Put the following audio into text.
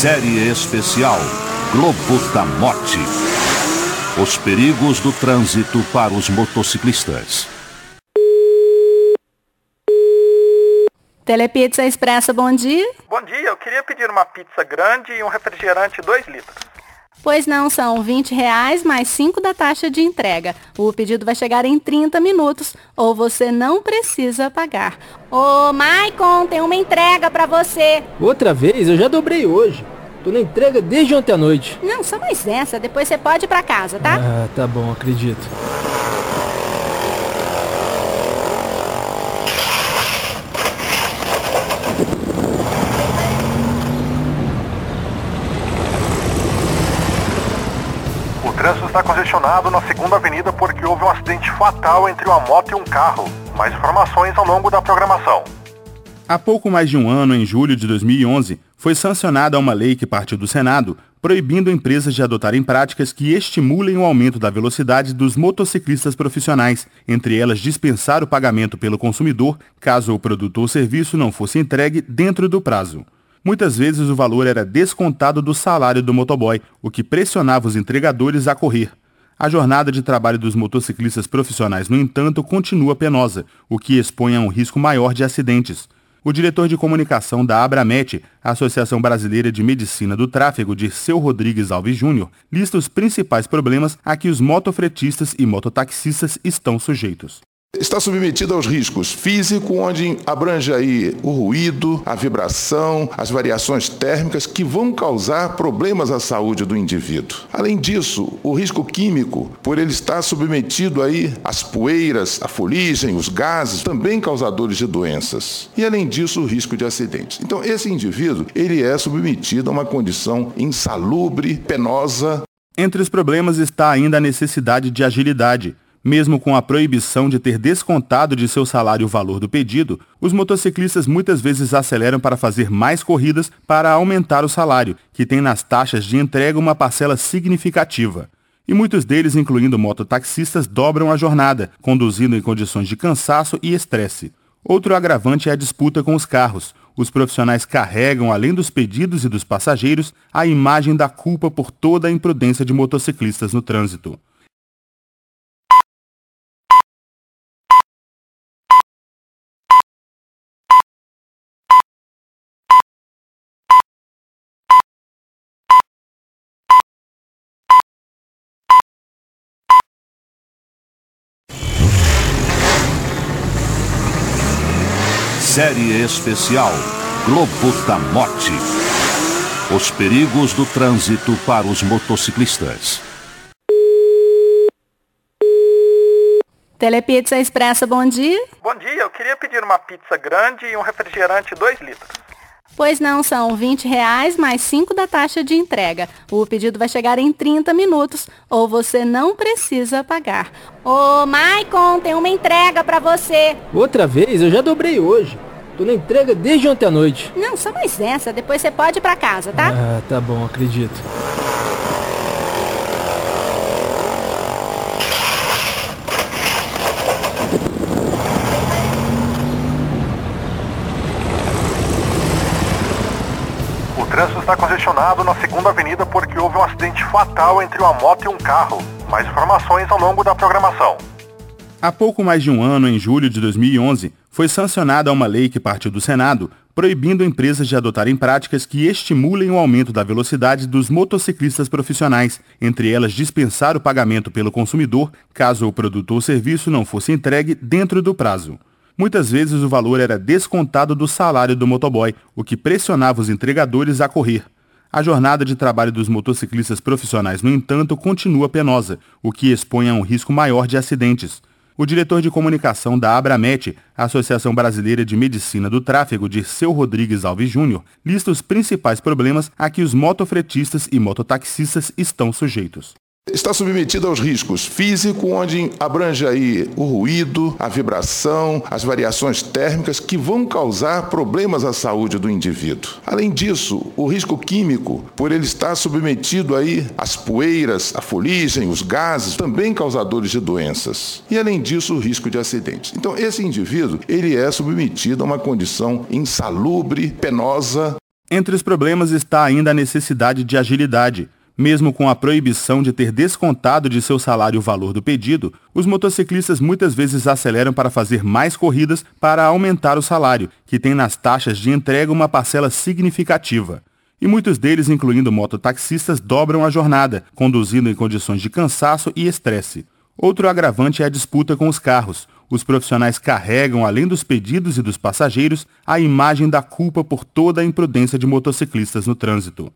Série especial Globo da Morte. Os perigos do trânsito para os motociclistas. Telepizza Expressa, bom dia. Bom dia, eu queria pedir uma pizza grande e um refrigerante 2 litros. Pois não, são 20 reais mais 5 da taxa de entrega. O pedido vai chegar em 30 minutos ou você não precisa pagar. Ô, Maicon, tem uma entrega para você. Outra vez? Eu já dobrei hoje. Tô na entrega desde ontem à noite. Não, só mais essa. Depois você pode ir pra casa, tá? Ah, tá bom, acredito. Trânsito está congestionado na segunda avenida porque houve um acidente fatal entre uma moto e um carro. Mais informações ao longo da programação. Há pouco mais de um ano, em julho de 2011, foi sancionada uma lei que partiu do Senado proibindo empresas de adotarem práticas que estimulem o aumento da velocidade dos motociclistas profissionais, entre elas dispensar o pagamento pelo consumidor caso o produto ou serviço não fosse entregue dentro do prazo. Muitas vezes o valor era descontado do salário do motoboy, o que pressionava os entregadores a correr. A jornada de trabalho dos motociclistas profissionais, no entanto, continua penosa, o que expõe a um risco maior de acidentes. O diretor de comunicação da Abramet, Associação Brasileira de Medicina do Tráfego, Dirceu Rodrigues Alves Júnior, lista os principais problemas a que os motofretistas e mototaxistas estão sujeitos. Está submetido aos riscos físicos, onde abrange aí o ruído, a vibração, as variações térmicas que vão causar problemas à saúde do indivíduo. Além disso, o risco químico, por ele estar submetido aí às poeiras, à fuligem, os gases, também causadores de doenças. E além disso, o risco de acidentes. Então, esse indivíduo, ele é submetido a uma condição insalubre, penosa. Entre os problemas está ainda a necessidade de agilidade. Mesmo com a proibição de ter descontado de seu salário o valor do pedido, os motociclistas muitas vezes aceleram para fazer mais corridas para aumentar o salário, que tem nas taxas de entrega uma parcela significativa. E muitos deles, incluindo mototaxistas, dobram a jornada, conduzindo em condições de cansaço e estresse. Outro agravante é a disputa com os carros. Os profissionais carregam, além dos pedidos e dos passageiros, a imagem da culpa por toda a imprudência de motociclistas no trânsito. Série especial Globo da Morte. Os perigos do trânsito para os motociclistas. Telepizza Expressa, bom dia. Bom dia, eu queria pedir uma pizza grande e um refrigerante 2 litros. Pois não, são 20 reais mais 5 da taxa de entrega. O pedido vai chegar em 30 minutos ou você não precisa pagar. Ô, Maicon, tem uma entrega para você. Outra vez? Eu já dobrei hoje. Tô na entrega desde ontem à noite. Não, só mais essa. Depois você pode ir pra casa, tá? Ah, tá bom, acredito. O trânsito está congestionado na segunda avenida porque houve um acidente fatal entre uma moto e um carro. Mais informações ao longo da programação. Há pouco mais de um ano, em julho de 2011, foi sancionada uma lei que partiu do Senado proibindo empresas de adotarem práticas que estimulem o aumento da velocidade dos motociclistas profissionais, entre elas dispensar o pagamento pelo consumidor caso o produto ou serviço não fosse entregue dentro do prazo. Muitas vezes o valor era descontado do salário do motoboy, o que pressionava os entregadores a correr. A jornada de trabalho dos motociclistas profissionais, no entanto, continua penosa, o que expõe a um risco maior de acidentes. O diretor de comunicação da Abramet, Associação Brasileira de Medicina do Tráfego, Dirceu Rodrigues Alves Júnior, lista os principais problemas a que os motofretistas e mototaxistas estão sujeitos. Está submetido aos riscos físicos, onde abrange aí o ruído, a vibração, as variações térmicas que vão causar problemas à saúde do indivíduo. Além disso, o risco químico, por ele estar submetido aí às poeiras, à fuligem, os gases, também causadores de doenças. E além disso, o risco de acidentes. Então, esse indivíduo, ele é submetido a uma condição insalubre, penosa, Entre os problemas está ainda a necessidade de agilidade. Mesmo com a proibição de ter descontado de seu salário o valor do pedido, os motociclistas muitas vezes aceleram para fazer mais corridas para aumentar o salário, que tem nas taxas de entrega uma parcela significativa. E muitos deles, incluindo mototaxistas, dobram a jornada, conduzindo em condições de cansaço e estresse. Outro agravante é a disputa com os carros. Os profissionais carregam, além dos pedidos e dos passageiros, a imagem da culpa por toda a imprudência de motociclistas no trânsito.